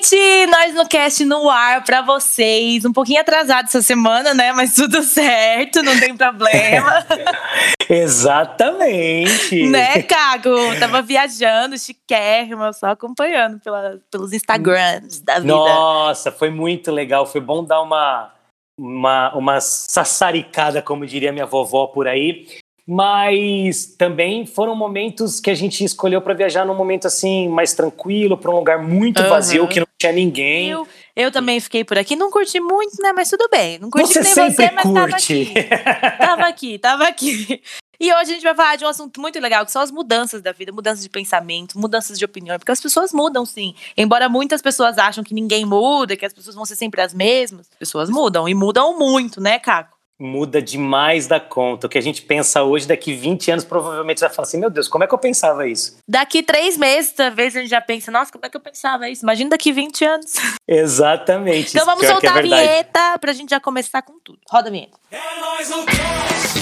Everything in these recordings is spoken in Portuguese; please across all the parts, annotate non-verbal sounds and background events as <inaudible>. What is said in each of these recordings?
gente! Nós no cast no ar pra vocês. Um pouquinho atrasado essa semana, né? Mas tudo <laughs> certo, não tem problema. <laughs> Exatamente. né, Cago? Tava viajando, chiquérrima, só acompanhando pela, pelos Instagrams da vida. Nossa, foi muito legal. Foi bom dar uma, uma, uma sassaricada, como diria minha vovó por aí mas também foram momentos que a gente escolheu para viajar num momento assim mais tranquilo, para um lugar muito uhum. vazio que não tinha ninguém. Eu, eu também fiquei por aqui, não curti muito, né? Mas tudo bem, não curti você nem sempre você, mas curte. tava aqui. tava aqui, tava aqui. E hoje a gente vai falar de um assunto muito legal, que são as mudanças da vida, mudanças de pensamento, mudanças de opinião, porque as pessoas mudam sim. Embora muitas pessoas acham que ninguém muda, que as pessoas vão ser sempre as mesmas, as pessoas mudam e mudam muito, né, Caco? Muda demais da conta. O que a gente pensa hoje, daqui 20 anos, provavelmente vai falar assim: meu Deus, como é que eu pensava isso? Daqui três meses, talvez a gente já pense: nossa, como é que eu pensava isso? Imagina daqui 20 anos. <laughs> Exatamente. então vamos é soltar é a vinheta pra gente já começar com tudo. Roda a vinheta. É nóis no cast!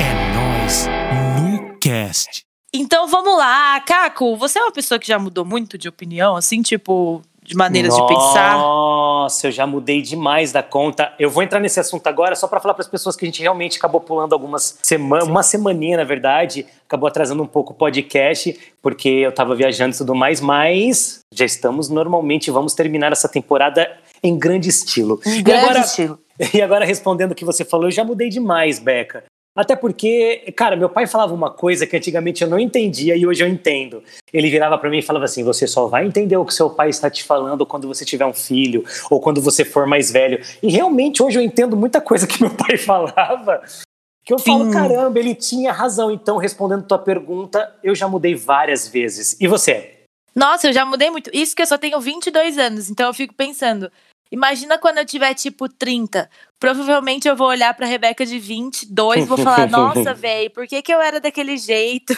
É nóis no cast! Então vamos lá, Caco, você é uma pessoa que já mudou muito de opinião, assim, tipo, de maneiras Nossa, de pensar? Nossa, eu já mudei demais da conta. Eu vou entrar nesse assunto agora só para falar para as pessoas que a gente realmente acabou pulando algumas semanas, uma semaninha na verdade, acabou atrasando um pouco o podcast, porque eu estava viajando e tudo mais, mas já estamos normalmente, vamos terminar essa temporada em grande estilo. Em grande agora, estilo. <laughs> E agora respondendo o que você falou, eu já mudei demais, Beca. Até porque, cara, meu pai falava uma coisa que antigamente eu não entendia e hoje eu entendo. Ele virava para mim e falava assim: você só vai entender o que seu pai está te falando quando você tiver um filho ou quando você for mais velho. E realmente hoje eu entendo muita coisa que meu pai <laughs> falava. Que eu Sim. falo, caramba, ele tinha razão. Então, respondendo tua pergunta, eu já mudei várias vezes. E você? Nossa, eu já mudei muito. Isso que eu só tenho 22 anos, então eu fico pensando, Imagina quando eu tiver tipo 30. Provavelmente eu vou olhar pra Rebeca de 22 e vou falar: <laughs> Nossa, velho, por que, que eu era daquele jeito?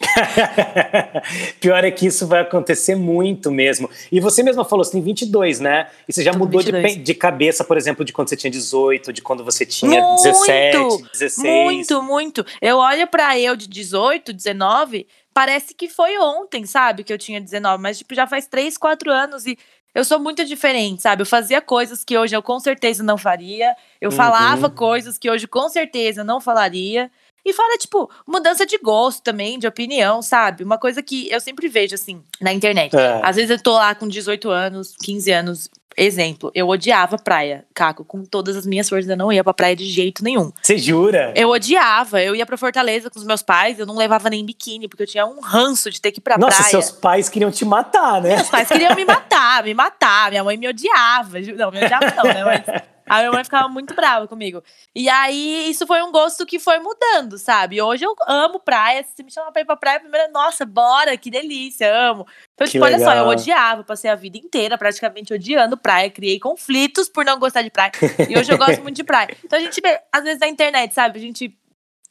<laughs> Pior é que isso vai acontecer muito mesmo. E você mesma falou, você tem 22, né? E você já mudou de, de, cabeça, por exemplo, de quando você tinha 18, de quando você tinha muito, 17, 16. Muito, muito. Eu olho para eu de 18, 19, parece que foi ontem, sabe? Que eu tinha 19, mas tipo, já faz 3, 4 anos e eu sou muito diferente, sabe? Eu fazia coisas que hoje eu com certeza não faria. Eu uhum. falava coisas que hoje com certeza não falaria. E fora, tipo, mudança de gosto também, de opinião, sabe? Uma coisa que eu sempre vejo, assim, na internet. É. Às vezes eu tô lá com 18 anos, 15 anos, Exemplo, eu odiava praia, Caco, com todas as minhas forças, eu não ia pra praia de jeito nenhum. Você jura? Eu odiava, eu ia pra Fortaleza com os meus pais, eu não levava nem biquíni, porque eu tinha um ranço de ter que ir pra Nossa, praia. Nossa, seus pais queriam te matar, né? Meus pais queriam me matar, me matar, minha mãe me odiava, não, me odiava não, né, mas... <laughs> A minha mãe ficava muito brava comigo. E aí, isso foi um gosto que foi mudando, sabe? Hoje eu amo praia. Se me chama pra ir pra praia, primeiro, nossa, bora, que delícia, amo. Então, tipo, olha só, eu odiava, passei a vida inteira praticamente odiando praia, criei conflitos por não gostar de praia. E hoje eu gosto muito de praia. <laughs> Então a gente vê, às vezes, na internet, sabe? A gente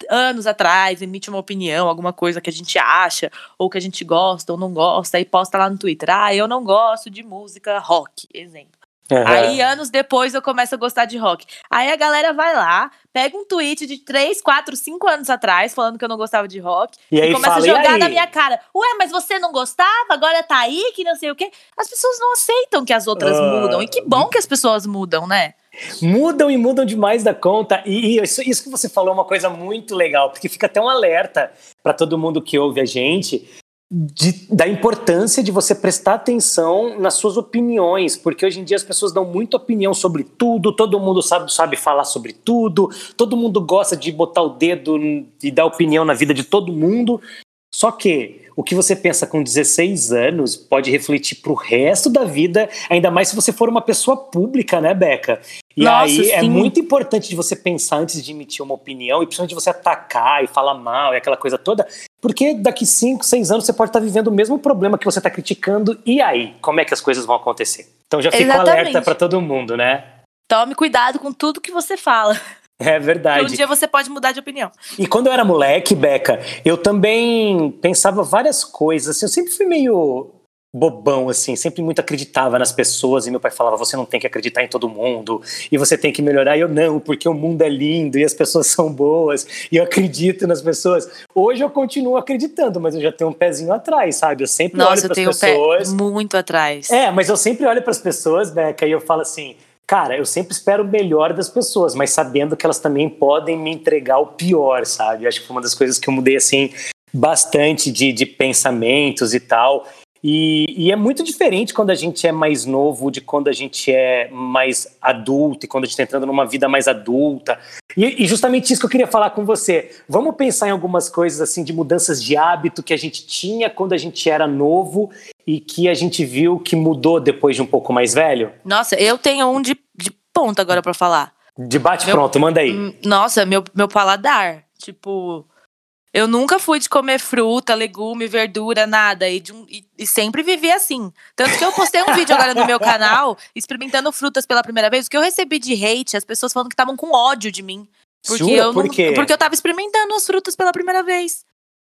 anos atrás emite uma opinião, alguma coisa que a gente acha, ou que a gente gosta ou não gosta, e posta lá no Twitter. Ah, eu não gosto de música rock, exemplo. Uhum. Aí, anos depois, eu começo a gostar de rock. Aí a galera vai lá, pega um tweet de 3, 4, 5 anos atrás, falando que eu não gostava de rock, e, e começa fala, a jogar na minha cara. Ué, mas você não gostava? Agora tá aí, que não sei o quê. As pessoas não aceitam que as outras uh... mudam. E que bom que as pessoas mudam, né? Mudam e mudam demais da conta. E isso, isso que você falou é uma coisa muito legal, porque fica até um alerta para todo mundo que ouve a gente de, da importância de você prestar atenção nas suas opiniões, porque hoje em dia as pessoas dão muita opinião sobre tudo, todo mundo sabe, sabe falar sobre tudo, todo mundo gosta de botar o dedo e dar opinião na vida de todo mundo. Só que o que você pensa com 16 anos pode refletir para o resto da vida, ainda mais se você for uma pessoa pública, né, Beca? E Nossa, aí é sim. é muito importante de você pensar antes de emitir uma opinião, e principalmente de você atacar e falar mal e aquela coisa toda, porque daqui 5, 6 anos você pode estar vivendo o mesmo problema que você está criticando, e aí? Como é que as coisas vão acontecer? Então já fico alerta para todo mundo, né? Tome cuidado com tudo que você fala. <laughs> É verdade. Porque um dia você pode mudar de opinião. E quando eu era moleque, Beca, eu também pensava várias coisas. Assim, eu sempre fui meio bobão, assim, sempre muito acreditava nas pessoas, e meu pai falava, você não tem que acreditar em todo mundo, e você tem que melhorar, e eu não, porque o mundo é lindo, e as pessoas <laughs> são boas, e eu acredito nas pessoas. Hoje eu continuo acreditando, mas eu já tenho um pezinho atrás, sabe? Eu sempre Nossa, olho para as pessoas... muito atrás. É, mas eu sempre olho para as pessoas, Beca, e eu falo assim, cara, eu sempre espero o melhor das pessoas, mas sabendo que elas também podem me entregar o pior, sabe? Eu acho que foi uma das coisas que eu mudei, assim, bastante de, de pensamentos e tal. E, e, é muito diferente quando a gente é mais novo de quando a gente é mais adulto e quando a gente está entrando numa vida mais adulta. E, e, justamente isso que eu queria falar com você. Vamos pensar em algumas coisas assim de mudanças de hábito que a gente tinha quando a gente era novo e que a gente viu que mudou depois de um pouco mais velho. Nossa, eu tenho um de, de ponta agora para falar. Debate meu, pronto, manda aí. Hum, nossa, meu, meu paladar. Tipo, eu nunca fui de comer fruta, legume, verdura, nada. E, um, e, e, sempre vivi assim. Tanto que eu postei um vídeo agora no meu canal, <laughs> experimentando frutas pela primeira vez. O que eu recebi de hate, as pessoas falando que estavam com ódio de mim. Porque Jura? eu Por não, quê? Porque eu tava experimentando as frutas pela primeira vez.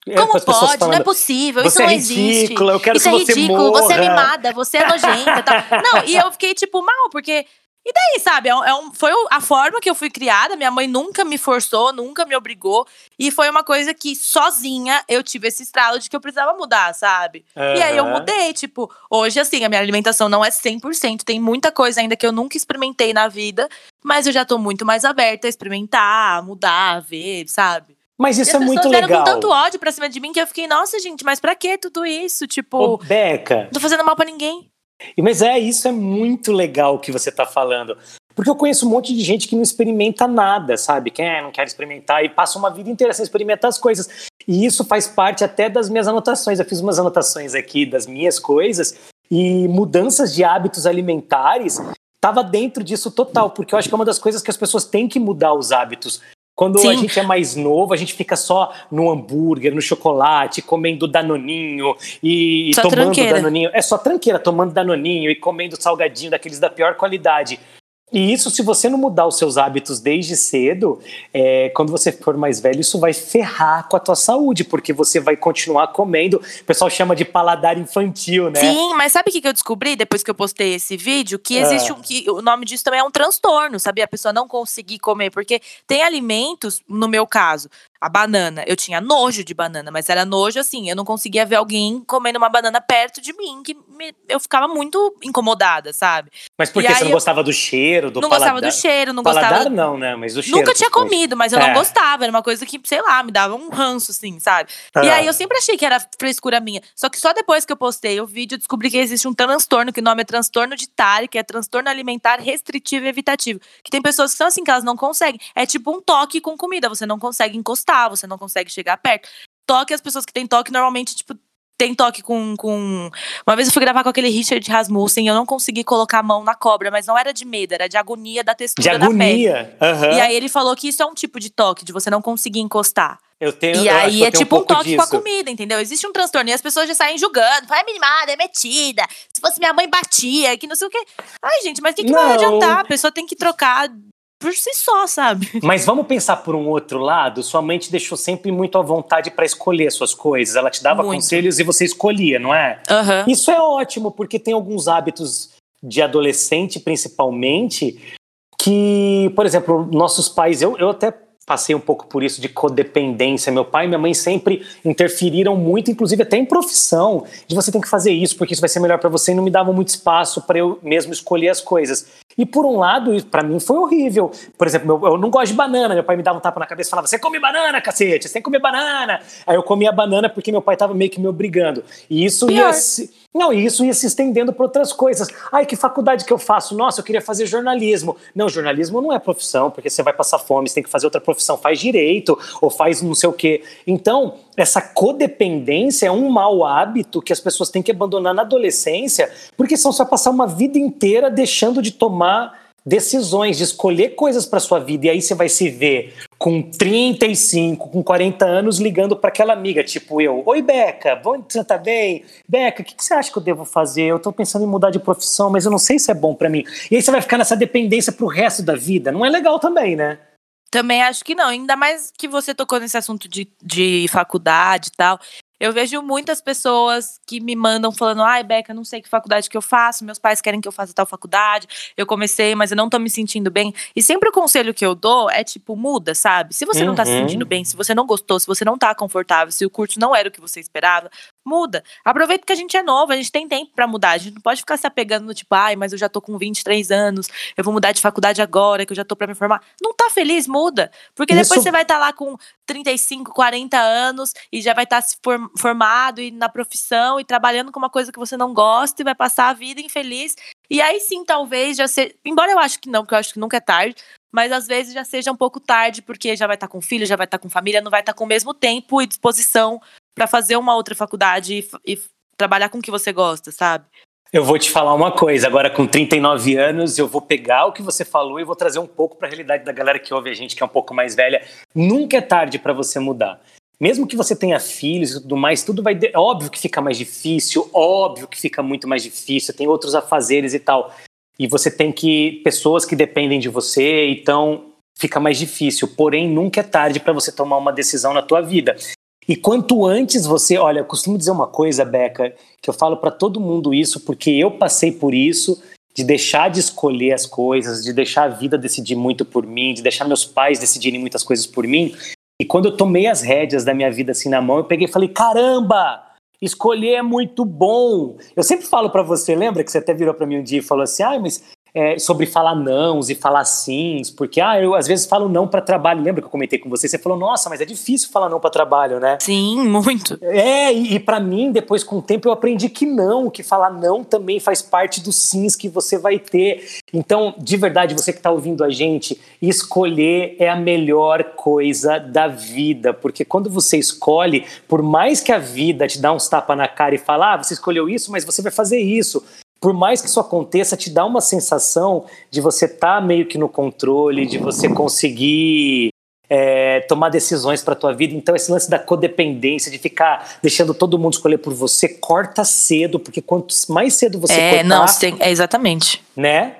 É, Como pode? falando, não é possível, isso não é existe. ridícula, eu quero isso que é você ridículo, morra. você é mimada, você é nojenta. Tal. <laughs> Não, e eu fiquei, tipo, mal, porque. E daí, sabe? É um, é foi a forma que eu fui criada. Minha mãe nunca me forçou, nunca me obrigou. E foi uma coisa que sozinha eu tive esse estralo de que eu precisava mudar, sabe? Uhum. E aí eu mudei. Tipo, hoje, assim, a minha alimentação não é 100%. Tem muita coisa ainda que eu nunca experimentei na vida. Mas eu já tô muito mais aberta a experimentar, mudar, a ver, sabe? Mas isso é muito legal. com tanto ódio pra cima de mim que eu fiquei, nossa, gente, mas pra que tudo isso? Tipo, Ô, Beca. não tô fazendo mal pra ninguém. Mas é, isso é muito legal o que você tá falando. Porque eu conheço um monte de gente que não experimenta nada, sabe? Quem é, não quer experimentar e passa uma vida inteira sem experimentar as coisas. E isso faz parte até das minhas anotações. Eu fiz umas anotações aqui das minhas coisas e mudanças de hábitos alimentares estava dentro disso total, porque eu acho que é uma das coisas que as pessoas têm que mudar os hábitos. Quando Sim. a gente é mais novo, a gente fica só no hambúrguer, no chocolate, comendo danoninho e Só tomando tranqueira. danoninho. É só tranqueira, tomando danoninho e comendo salgadinho daqueles da pior qualidade. E isso, se você não mudar os seus hábitos desde cedo, é, quando você for mais velho, isso vai ferrar com a tua saúde, porque você vai continuar comendo. O pessoal chama de paladar infantil, né? Sim, mas sabe o que eu descobri depois que eu postei esse vídeo? Que existe Ah. um. Que o nome disso também é um transtorno, sabia? A pessoa não conseguir comer. Porque tem alimentos, no meu caso, a banana. Eu tinha nojo de banana, mas era nojo assim. Eu não conseguia ver alguém comendo uma banana perto de mim, que me- eu ficava muito incomodada, sabe? Mas por E que você não eu- gostava do cheiro, do não paladar? gostava do cheiro, não paladar gostava. não, né? Mas do cheiro. Nunca tinha coisas. comido, mas eu É. não gostava. Era uma coisa que, sei lá, me dava um ranço, assim, sabe? E Ah. aí eu sempre achei que era frescura minha. Só que só depois que eu postei o vídeo, eu descobri que existe um transtorno, que o nome é transtorno de TARI, que é transtorno alimentar restritivo e evitativo. Que tem pessoas que são assim, que elas não conseguem. É tipo um toque com comida. Você não consegue encostar, você não consegue chegar perto. Toque, as pessoas que têm toque, normalmente, tipo, tem toque com, com. Uma vez eu fui gravar com aquele Richard Rasmussen, eu não consegui colocar a mão na cobra, mas não era de medo, era de agonia da De textura da pele. agonia. Aham. E aí ele falou que isso é um tipo de toque, de você não conseguir encostar. Eu tenho, e eu aí é tipo um, pouco toque com a disso. comida, entendeu? Existe um transtorno e as pessoas já saem julgando. Fala, é mimada, é metida. Se fosse minha mãe, batia, que não sei o quê. Ai, gente, mas o que, que vai Não. adiantar? A pessoa tem que trocar por si só, sabe? <laughs> Mas vamos pensar por um outro lado. Sua mãe te deixou sempre muito à vontade para escolher suas coisas. Ela te dava Muito. conselhos e você escolhia, não é? Aham. Isso é ótimo, porque tem alguns hábitos de adolescente, principalmente, que, por exemplo, nossos pais, eu, eu até passei um pouco por isso de codependência. Meu pai e minha mãe sempre interferiram muito, inclusive até em profissão, de você tem que fazer isso porque isso vai ser melhor para você e não me davam muito espaço para eu mesmo escolher as coisas. E por um lado, para mim foi horrível. Por exemplo, eu, não gosto de banana. Meu pai me dava um tapa na cabeça e falava: Você come banana, cacete, você tem que comer banana. Aí eu comia banana porque meu pai tava meio que me obrigando. E isso ia. Pior. se- Não, e isso ia se estendendo para outras coisas. Ai, que faculdade que eu faço? Nossa, eu queria fazer jornalismo. Não, jornalismo não é profissão, porque você vai passar fome, você tem que fazer outra profissão. Faz direito, ou faz não sei o quê. Então, essa codependência é um mau hábito que as pessoas têm que abandonar na adolescência, porque você vai passar uma vida inteira deixando de tomar decisões, de escolher coisas para sua vida. E aí você vai se ver com 35, com 40 anos, ligando para aquela amiga, tipo eu. Oi, Beca, bom, você tá bem? Beca, o que, que você acha que eu devo fazer? Eu tô pensando em mudar de profissão, mas eu não sei se é bom para mim. E aí você vai ficar nessa dependência pro resto da vida. Não é legal também, né? Também acho que não. Ainda mais que você tocou nesse assunto de, de faculdade e tal. Eu vejo muitas pessoas que me mandam falando: ai, Beca, não sei que faculdade que eu faço, meus pais querem que eu faça tal faculdade, eu comecei, mas eu não tô me sentindo bem. E sempre o conselho que eu dou é tipo, muda, sabe? Se você uhum. não tá se uhum. sentindo bem, se você não gostou, se você não tá confortável, se o curso não era o que você esperava, muda. Aproveita que a gente é novo, a gente tem tempo para mudar. A gente não pode ficar se apegando no tipo, ai, mas eu já tô com 23 anos, eu vou mudar de faculdade agora, que eu já tô para me formar. Não tá feliz, muda. Porque Isso... depois você vai estar tá lá com 35, 40 anos e já vai estar tá se formado e na profissão e trabalhando com uma coisa que você não gosta e vai passar a vida infeliz. E aí sim, talvez já ser. Embora eu acho que não, porque eu acho que nunca é tarde, mas às vezes já seja um pouco tarde, porque já vai estar tá com filho, já vai estar tá com família, não vai estar tá com o mesmo tempo e disposição para fazer uma outra faculdade e, e trabalhar com o que você gosta, sabe? Eu vou te falar uma coisa, agora com 39 anos, eu vou pegar o que você falou e vou trazer um pouco para a realidade da galera que ouve a gente, que é um pouco mais velha. Nunca é tarde para você mudar. Mesmo que você tenha filhos e tudo mais, tudo vai. De... Óbvio que fica mais difícil, óbvio que fica muito mais difícil, tem outros afazeres e tal. E você tem que. pessoas que dependem de você, então fica mais difícil. Porém, nunca é tarde para você tomar uma decisão na tua vida. E quanto antes você, olha, eu costumo dizer uma coisa, Beca, que eu falo para todo mundo isso, porque eu passei por isso, de deixar de escolher as coisas, de deixar a vida decidir muito por mim, de deixar meus pais decidirem muitas coisas por mim. E quando eu tomei as rédeas da minha vida assim na mão, eu peguei e falei: caramba, escolher é muito bom. Eu sempre falo para você, lembra que você até virou para mim um dia e falou assim: ah, mas é, sobre falar nãos e falar sims, porque ah, eu às vezes falo não para trabalho. Lembra que eu comentei com você? Você falou, nossa, mas é difícil falar não para trabalho, né? Sim, muito. É, e, e para mim, depois com o tempo, eu aprendi que não, que falar não também faz parte dos sims que você vai ter. Então, de verdade, você que está ouvindo a gente, escolher é a melhor coisa da vida, porque quando você escolhe, por mais que a vida te dá uns tapa na cara e fala, ah, você escolheu isso, mas você vai fazer isso por mais que isso aconteça, te dá uma sensação de você estar tá meio que no controle, de você conseguir é, tomar decisões para a tua vida. Então, esse lance da codependência, de ficar deixando todo mundo escolher por você, corta cedo, porque quanto mais cedo você é, cortar... Não, tem, é exatamente. Né?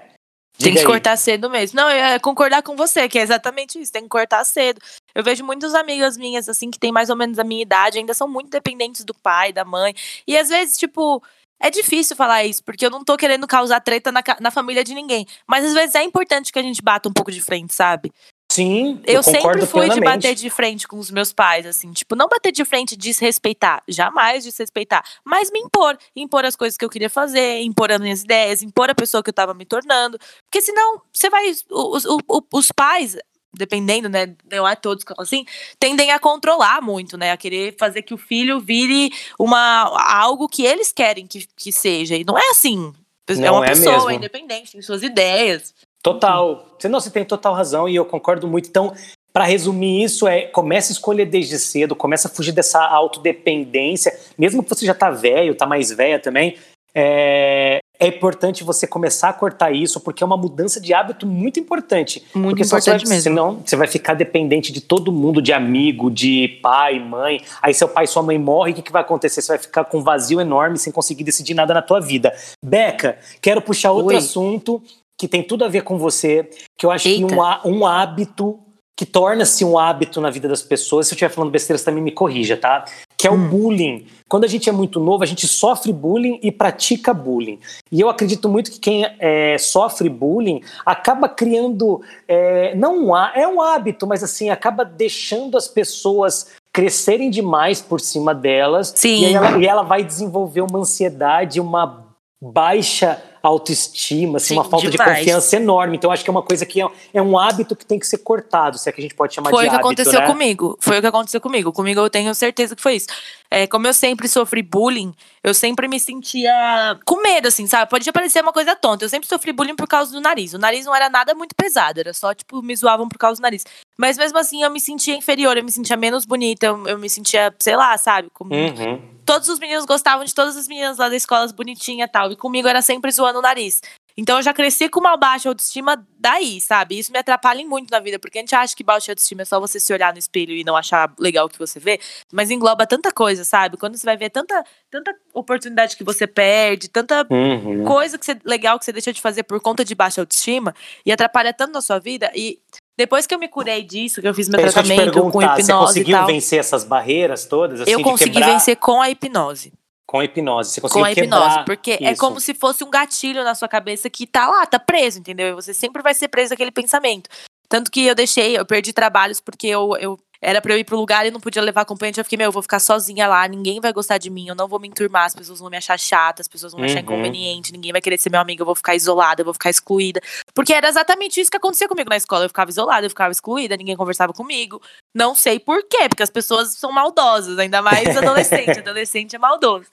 Diga tem que aí. cortar cedo mesmo. Não, eu ia concordar com você, que é exatamente isso, tem que cortar cedo. Eu vejo muitas amigas minhas, assim, que têm mais ou menos a minha idade, ainda são muito dependentes do pai, da mãe. E às vezes, tipo, é difícil falar isso, porque eu não tô querendo causar treta na, na família de ninguém. Mas às vezes é importante que a gente bata um pouco de frente, sabe? Sim, eu, eu sempre fui plenamente. de bater de frente com os meus pais, assim, tipo, não bater de frente e desrespeitar, jamais desrespeitar, mas me impor, impor as coisas que eu queria fazer, impor as minhas ideias, impor a pessoa que eu tava me tornando, porque senão você vai, os, os, os pais, dependendo, né, não é todos assim, tendem a controlar muito, né, a querer fazer que o filho vire uma algo que eles querem que, que seja. E não é assim. É não é uma é pessoa mesmo. independente, tem suas ideias. Total. Você não, você tem total razão e eu concordo muito. Então, para resumir isso, é começa a escolher desde cedo, começa a fugir dessa autodependência, mesmo que você já tá velho, tá mais velha também. É, é importante você começar a cortar isso, porque é uma mudança de hábito muito importante. Muito porque importante vai, mesmo. Senão você vai ficar dependente de todo mundo, de amigo, de pai, mãe. Aí seu pai e sua mãe morrem, o que, que vai acontecer? Você vai ficar com um vazio enorme, sem conseguir decidir nada na tua vida. Beca, quero puxar outro Oi. assunto que tem tudo a ver com você, que eu acho Eita. que um, um hábito que torna-se um hábito na vida das pessoas. Se eu estiver falando besteira, você também me corrija, tá? Que é o hum. bullying. Quando a gente é muito novo, a gente sofre bullying e pratica bullying. E eu acredito muito que quem é, sofre bullying acaba criando, é, não um, é um hábito, mas assim, acaba deixando as pessoas crescerem demais por cima delas. Sim. E, ela, e ela vai desenvolver uma ansiedade, uma baixa autoestima, assim, Sim, uma falta demais. de confiança enorme. Então, acho que é uma coisa que é, é, um hábito que tem que ser cortado, se é que a gente pode chamar foi de hábito. Foi o que aconteceu né? comigo. Foi o que aconteceu comigo. Comigo eu tenho certeza que foi isso. É, como eu sempre sofri bullying, eu sempre me sentia com medo, assim, sabe? Pode parecer uma coisa tonta. Eu sempre sofri bullying por causa do nariz. O nariz não era nada muito pesado, era só, tipo, me zoavam por causa do nariz. Mas mesmo assim, eu me sentia inferior, eu me sentia menos bonita, eu, eu me sentia, sei lá, sabe? Como... Uhum todos os meninos gostavam de todas as meninas lá da escola bonitinha e tal. E comigo era sempre zoando o nariz. Então eu já cresci com uma baixa autoestima daí, sabe? Isso me atrapalha muito na vida, porque a gente acha que baixa autoestima é só você se olhar no espelho e não achar legal o que você vê, mas engloba tanta coisa, sabe? Quando você vai ver tanta, tanta oportunidade que você perde, tanta uhum. coisa que você, legal que você deixa de fazer por conta de baixa autoestima e atrapalha tanto na sua vida. E Depois que eu me curei disso, que eu fiz meu eu tratamento com hipnose você conseguiu e tal, vencer essas barreiras todas? Assim, eu consegui quebrar... vencer com a hipnose. Com a hipnose, você conseguiu Com a hipnose, porque isso. é como se fosse um gatilho na sua cabeça que tá lá, tá preso, entendeu? E você sempre vai ser preso aquele pensamento. Tanto que eu deixei, eu perdi trabalhos porque eu, eu era pra eu ir pro lugar e não podia levar acompanhante. Eu fiquei, meu, eu vou ficar sozinha lá, ninguém vai gostar de mim, eu não vou me enturmar, as pessoas vão me achar chata, as pessoas vão me achar Uhum. inconveniente, ninguém vai querer ser meu amigo, eu vou ficar isolada, eu vou ficar excluída. Porque era exatamente isso que acontecia comigo na escola. Eu ficava isolada, eu ficava excluída, ninguém conversava comigo. Não sei por quê, porque as pessoas são maldosas, ainda mais adolescente. <laughs> adolescente é maldoso.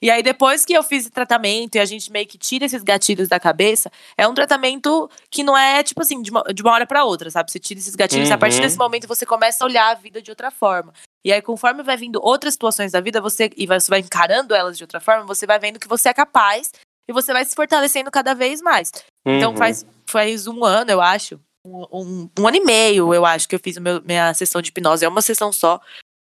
E aí, depois que eu fiz tratamento e a gente meio que tira esses gatilhos da cabeça, é um tratamento que não é, tipo assim, de uma, de uma hora pra outra, sabe? Você tira esses gatilhos, e a partir Uhum. desse momento você começa a olhar a vida de outra forma. E aí, conforme vai vindo outras situações da vida, você e você vai encarando elas de outra forma, você vai vendo que você é capaz e você vai se fortalecendo cada vez mais. Então, Uhum. faz, faz um ano, eu acho. Um, um, um ano e meio, eu acho, que eu fiz meu- minha sessão de hipnose. É uma sessão só.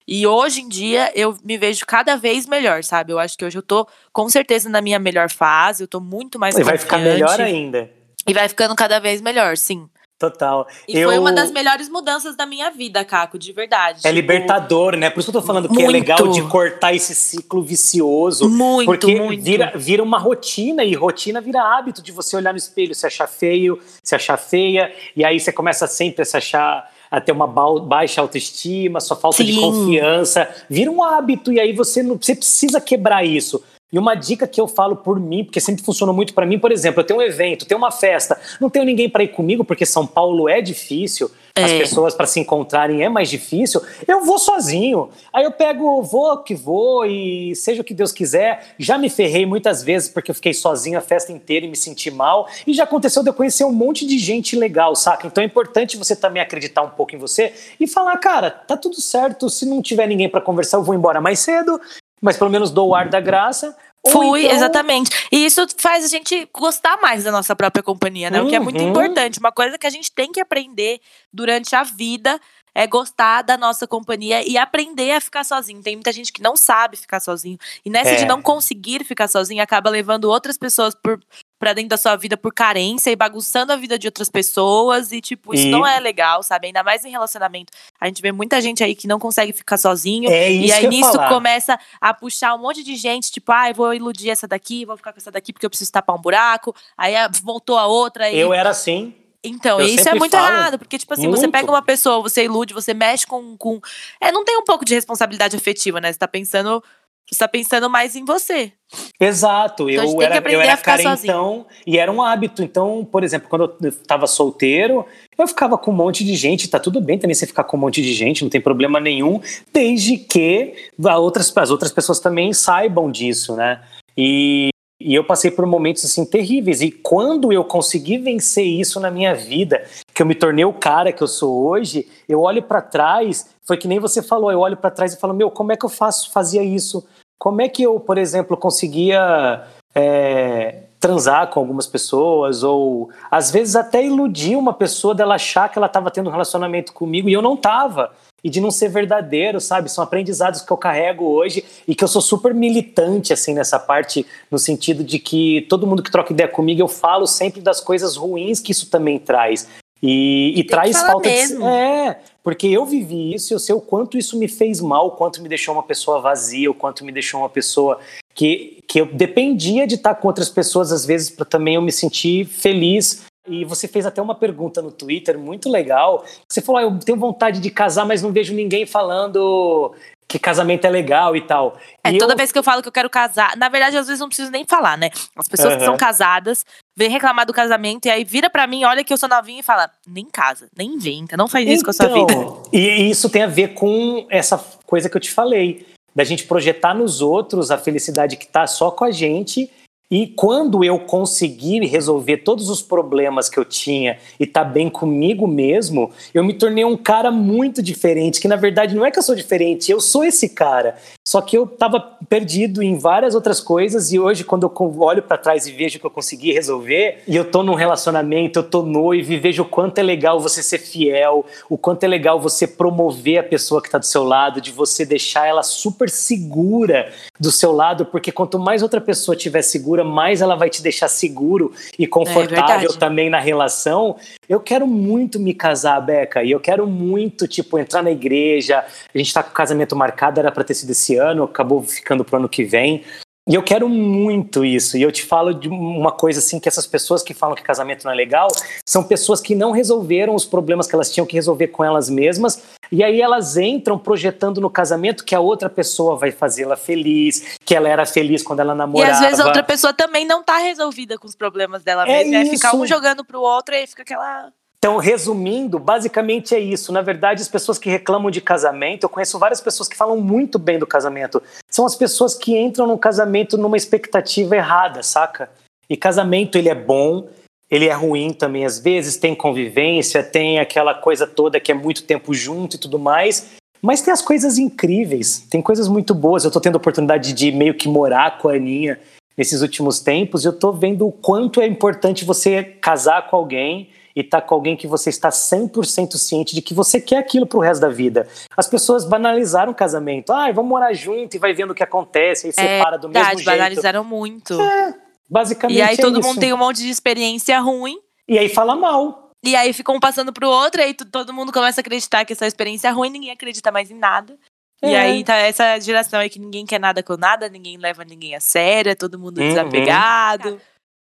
E hoje em dia eu me vejo cada vez melhor, sabe? Eu acho que hoje eu tô com certeza na minha melhor fase, eu tô muito mais E vai ficar melhor ainda. E vai ficando cada vez melhor, sim. Total. E eu... foi uma das melhores mudanças da minha vida, Caco, de verdade. É Tipo, libertador, né? Por isso que eu tô falando que é legal de cortar esse ciclo vicioso. Muito, porque muito. Vira, vira uma rotina e rotina vira hábito de você olhar no espelho, se achar feio, se achar feia, e aí você começa sempre a se achar a ter uma ba- baixa autoestima, sua falta de Sim. confiança, vira um hábito e aí você não você precisa quebrar isso. E uma dica que eu falo por mim, porque sempre funcionou muito pra mim, por exemplo, eu tenho um evento, tenho uma festa, não tenho ninguém pra ir comigo porque São Paulo é difícil, as É. pessoas para se encontrarem é mais difícil. Eu vou sozinho. Aí eu pego, vou que vou e seja o que Deus quiser. Já me ferrei muitas vezes porque eu fiquei sozinho a festa inteira e me senti mal. E já aconteceu de eu conhecer um monte de gente legal, saca? Então é importante você também acreditar um pouco em você e falar, cara, tá tudo certo. Se não tiver ninguém para conversar, eu vou embora mais cedo. Mas pelo menos dou o ar da graça. Fui, então- exatamente. E isso faz a gente gostar mais da nossa própria companhia, né? O que é muito Uhum. importante. Uma coisa que a gente tem que aprender durante a vida é gostar da nossa companhia e aprender a ficar sozinho. Tem muita gente que não sabe ficar sozinho. E nessa É. de não conseguir ficar sozinho, acaba levando outras pessoas por pra dentro da sua vida por carência e bagunçando a vida de outras pessoas. E, tipo, isso E- não é legal, sabe? Ainda mais em relacionamento. A gente vê muita gente aí que não consegue ficar sozinho. É isso E aí nisso falar. começa a puxar um monte de gente, tipo, ah, eu vou iludir essa daqui, vou ficar com essa daqui porque eu preciso tapar um buraco. Aí ah, voltou a outra. E... Eu era assim. Então, eu isso é muito falo. errado, porque, tipo assim, você Muito. pega uma pessoa, você ilude, você mexe com. com... É, não tem um pouco de responsabilidade afetiva, né? Você tá pensando. Você tá pensando mais em você. Exato, Então, eu era, eu era carentão e era um hábito. Então, por exemplo, quando eu estava solteiro, eu ficava com um monte de gente. Tá tudo bem também você ficar com um monte de gente, não tem problema nenhum, desde que outras, as outras pessoas também saibam disso, né? E, e eu passei por momentos assim terríveis. E quando eu consegui vencer isso na minha vida, que eu me tornei o cara que eu sou hoje, eu olho para trás. Foi que nem você falou. Eu olho para trás e falo, meu, como é que eu faço, fazia isso? Como é que eu, por exemplo, conseguia é, transar com algumas pessoas ou às vezes até iludir uma pessoa dela achar que ela estava tendo um relacionamento comigo e eu não estava e de não ser verdadeiro, sabe? São aprendizados que eu carrego hoje e que eu sou super militante assim nessa parte no sentido de que todo mundo que troca ideia comigo eu falo sempre das coisas ruins que isso também traz. E, e que traz falta mesmo. de. É, porque eu vivi isso e eu sei o quanto isso me fez mal, o quanto me deixou uma pessoa vazia, o quanto me deixou uma pessoa que, que eu dependia de estar com outras pessoas, às vezes, para também eu me sentir feliz. E você fez até uma pergunta no Twitter muito legal. Você falou: ah, eu tenho vontade de casar, mas não vejo ninguém falando que casamento é legal e tal. É, e toda eu, vez que eu falo que eu quero casar, na verdade, às vezes não preciso nem falar, né? As pessoas que Aham. são casadas vêm reclamar do casamento e aí vira pra mim, olha que eu sou novinha e fala: nem casa, nem inventa, não faz isso com a sua vida. Então, E isso tem a ver com essa coisa que eu te falei, da gente projetar nos outros a felicidade que tá só com a gente. E quando eu conseguir resolver todos os problemas que eu tinha e tá bem comigo mesmo, eu me tornei um cara muito diferente, que na verdade não é que eu sou diferente, eu sou esse cara. Só que eu tava perdido em várias outras coisas e hoje quando eu olho para trás e vejo que eu consegui resolver, e eu tô num relacionamento, eu tô noivo e vejo o quanto é legal você ser fiel, o quanto é legal você promover a pessoa que tá do seu lado, de você deixar ela super segura do seu lado, porque quanto mais outra pessoa estiver segura, insegura, mais ela vai te deixar seguro e confortável é também na relação. Eu quero muito me casar, Beca, e eu quero muito, tipo, entrar na igreja. A gente tá com o casamento marcado, era para ter sido esse ano, acabou ficando pro ano que vem. E eu quero muito isso. E eu te falo de uma coisa assim que essas pessoas que falam que casamento não é legal são pessoas que não resolveram os problemas que elas tinham que resolver com elas mesmas. E aí elas entram projetando no casamento que a outra pessoa vai fazê-la feliz, que ela era feliz quando ela namorava. E às vezes a outra pessoa também não tá resolvida com os problemas dela é mesma. É, é ficar um jogando pro outro e aí fica aquela então, resumindo, basicamente é isso. Na verdade, as pessoas que reclamam de casamento, eu conheço várias pessoas que falam muito bem do casamento, são as pessoas que entram no casamento numa expectativa errada, saca? E casamento, ele é bom, ele é ruim também às vezes, tem convivência, tem aquela coisa toda que é muito tempo junto e tudo mais, mas tem as coisas incríveis, tem coisas muito boas. Eu tô tendo a oportunidade de meio que morar com a Aninha nesses últimos tempos, e eu tô vendo o quanto é importante você casar com alguém e tá com alguém que você está 100% ciente de que você quer aquilo para o resto da vida. As pessoas banalizaram o casamento. Ah, vamos morar junto e vai vendo o que acontece, aí separa é, do mesmo jeito. banalizaram muito. É, basicamente E aí é todo isso. mundo tem um monte de experiência ruim. E aí fala mal. E aí ficam um passando pro outro, e aí todo mundo começa a acreditar que essa experiência é ruim, ninguém acredita mais em nada. É. E aí tá essa geração aí que ninguém quer nada com nada, ninguém leva ninguém a sério, é todo mundo uhum. desapegado.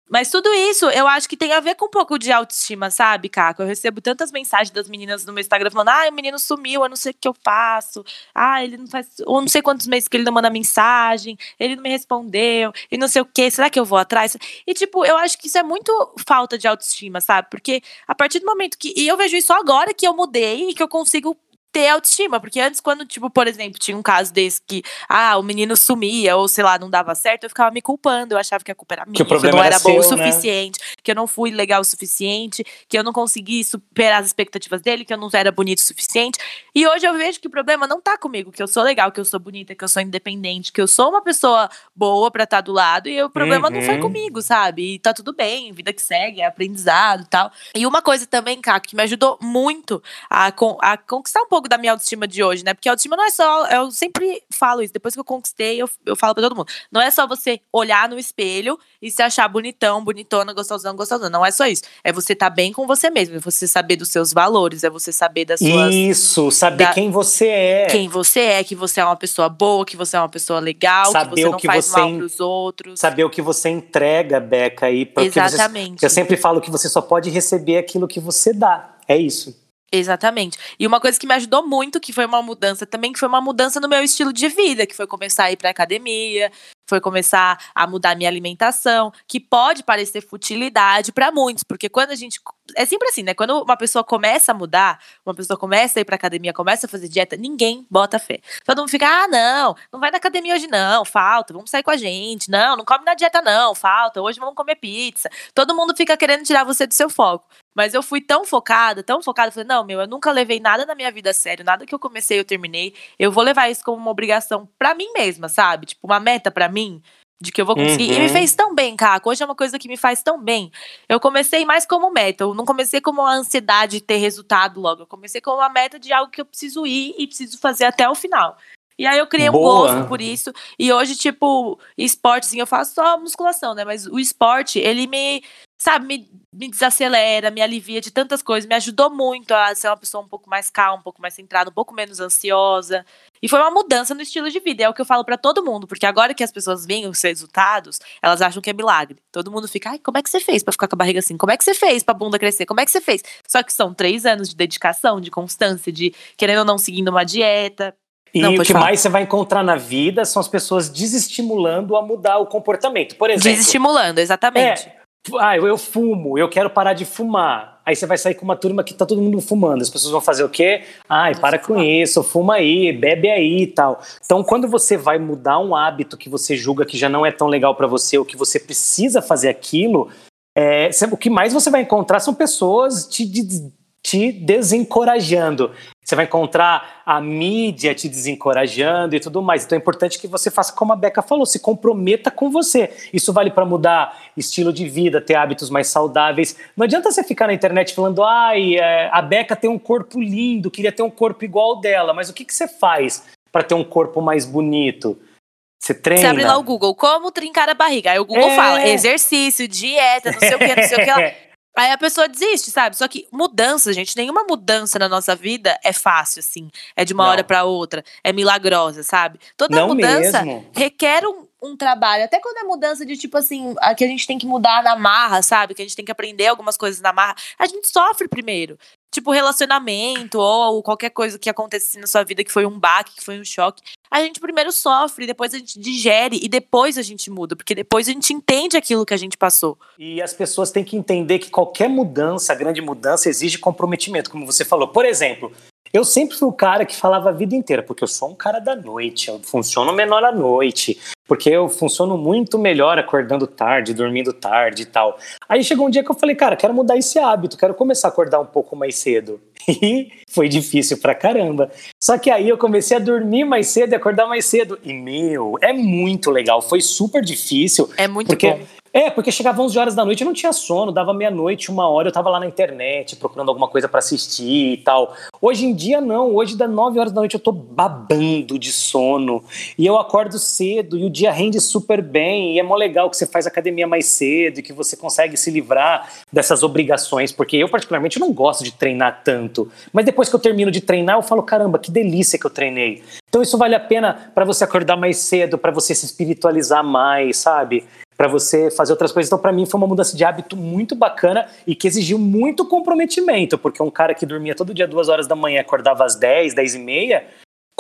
Mas tudo isso eu acho que tem a ver com um pouco de autoestima, sabe, Caco? Eu recebo tantas mensagens das meninas no meu Instagram falando: ah, o menino sumiu, eu não sei o que eu faço. Ah, ele não faz. Ou não sei quantos meses que ele não manda mensagem, ele não me respondeu, e não sei o que, será que eu vou atrás? E, tipo, eu acho que isso é muito falta de autoestima, sabe? Porque a partir do momento que. E eu vejo isso agora que eu mudei e que eu consigo ter autoestima. Porque antes, quando, tipo, por exemplo, tinha um caso desse que, ah, o menino sumia, ou sei lá, não dava certo, eu ficava me culpando. Eu achava que a culpa era minha, que, que eu não era, era bom seu, o né? suficiente, né? que eu não fui legal o suficiente, que eu não consegui superar as expectativas dele, que eu não era bonito o suficiente. E hoje eu vejo que o problema não tá comigo, que eu sou legal, que eu sou bonita, que eu sou independente, que eu sou uma pessoa boa pra estar tá do lado, e o problema uhum. não foi uhum. comigo, sabe? E tá tudo bem, vida que segue, é aprendizado e tal. E uma coisa também, Caco, que me ajudou muito a, a conquistar um pouco da minha autoestima de hoje, né? Porque autoestima não é só. Eu sempre falo isso, depois que eu conquistei, eu, eu falo pra todo mundo. Não é só você olhar no espelho e se achar bonitão, bonitona, gostosão, gostosão. Não é só isso. É você estar tá bem com você mesmo, é você saber dos seus valores, é você saber das suas. Isso, saber da, quem você é. Quem você é, que você é uma pessoa boa, que você é uma pessoa legal, saber que você não que faz você mal pros outros. Saber o que você entrega, Beca, aí. Exatamente. Você, eu sempre falo que você só pode receber aquilo que você dá. É isso. Exatamente. E uma coisa que me ajudou muito, que foi uma mudança também, que foi uma mudança no meu estilo de vida, que foi começar a ir pra academia, foi começar a mudar minha alimentação, que pode parecer futilidade para muitos, porque quando a gente é sempre assim, né? Quando uma pessoa começa a mudar, uma pessoa começa a ir pra academia, começa a fazer dieta, ninguém bota fé. Todo mundo fica: "Ah, não, não vai na academia hoje não, falta, vamos sair com a gente. Não, não come na dieta não, falta, hoje vamos comer pizza". Todo mundo fica querendo tirar você do seu foco. Mas eu fui tão focada, tão focada, falei, não, meu, eu nunca levei nada na minha vida a sério, nada que eu comecei eu terminei. Eu vou levar isso como uma obrigação para mim mesma, sabe? Tipo, uma meta para mim, de que eu vou conseguir. Uhum. E me uhum. fez tão bem, Caco. Hoje é uma coisa que me faz tão bem. Eu comecei mais como meta. Eu não comecei como uma ansiedade de ter resultado logo. Eu comecei como uma meta de algo que eu preciso ir e preciso fazer até o final. E aí eu criei Boa. um gosto por isso. E hoje, tipo, esporte, assim, eu faço só musculação, né? Mas o esporte, ele me sabe, me, me desacelera, me alivia de tantas coisas, me ajudou muito a ser uma pessoa um pouco mais calma, um pouco mais centrada, um pouco menos ansiosa. E foi uma mudança no estilo de vida, é o que eu falo para todo mundo, porque agora que as pessoas veem os resultados, elas acham que é milagre. Todo mundo fica, ai, como é que você fez para ficar com a barriga assim? Como é que você fez pra bunda crescer? Como é que você fez? Só que são três anos de dedicação, de constância, de querendo ou não seguindo uma dieta. E não, o que falar. mais você vai encontrar na vida são as pessoas desestimulando a mudar o comportamento. Por exemplo. Desestimulando, exatamente. É, ah, eu, fumo, eu quero parar de fumar. Aí você vai sair com uma turma que tá todo mundo fumando. As pessoas vão fazer o quê? Ai, para com isso, fuma aí, bebe aí e tal. Então, quando você vai mudar um hábito que você julga que já não é tão legal para você, ou que você precisa fazer aquilo, é, o que mais você vai encontrar são pessoas te, te desencorajando. Você vai encontrar a mídia te desencorajando e tudo mais. Então é importante que você faça como a Beca falou, se comprometa com você. Isso vale para mudar estilo de vida, ter hábitos mais saudáveis. Não adianta você ficar na internet falando, ai, é, a Beca tem um corpo lindo, queria ter um corpo igual ao dela, mas o que, que você faz para ter um corpo mais bonito? Você treina. Você abre lá o Google, como trincar a barriga. Aí o Google É. fala exercício, dieta, não sei o que, não sei o que lá. <laughs> Aí a pessoa desiste, sabe? Só que mudança, gente, nenhuma mudança na nossa vida é fácil, assim. É de uma Não. hora pra outra, é milagrosa, sabe? Toda Não mudança mesmo. requer um, um trabalho. Até quando é mudança de tipo assim, a que a gente tem que mudar na marra, sabe? Que a gente tem que aprender algumas coisas na marra. A gente sofre primeiro. Tipo, relacionamento ou qualquer coisa que acontecesse na sua vida que foi um baque, que foi um choque. A gente primeiro sofre, depois a gente digere e depois a gente muda. Porque depois a gente entende aquilo que a gente passou. E as pessoas têm que entender que qualquer mudança, grande mudança, exige comprometimento, como você falou. Por exemplo, eu sempre fui o cara que falava a vida inteira, porque eu sou um cara da noite, eu funciono menor à noite, porque eu funciono muito melhor acordando tarde, dormindo tarde e tal. Aí chegou um dia que eu falei, cara, quero mudar esse hábito, quero começar a acordar um pouco mais cedo. <laughs> E foi difícil pra caramba. Só que aí eu comecei a dormir mais cedo e acordar mais cedo. E, meu, é muito legal. Foi super difícil. É muito Porque, bom. É, porque chegava 11 horas da noite, eu não tinha sono, dava meia-noite, uma hora, eu tava lá na internet procurando alguma coisa pra assistir e tal. Hoje em dia não, hoje das 9 horas da noite eu tô babando de sono e eu acordo cedo e o dia rende super bem e é mó legal que você faz academia mais cedo e que você consegue se livrar dessas obrigações, porque eu particularmente não gosto de treinar tanto, mas depois que eu termino de treinar eu falo, caramba, que delícia que eu treinei. Então isso vale a pena pra você acordar mais cedo, pra você se espiritualizar mais, sabe? Pra você fazer outras coisas. Então, pra mim, foi uma mudança de hábito muito bacana e que exigiu muito comprometimento, porque um cara que dormia todo dia duas horas da manhã, acordava às 10, 10 e meia,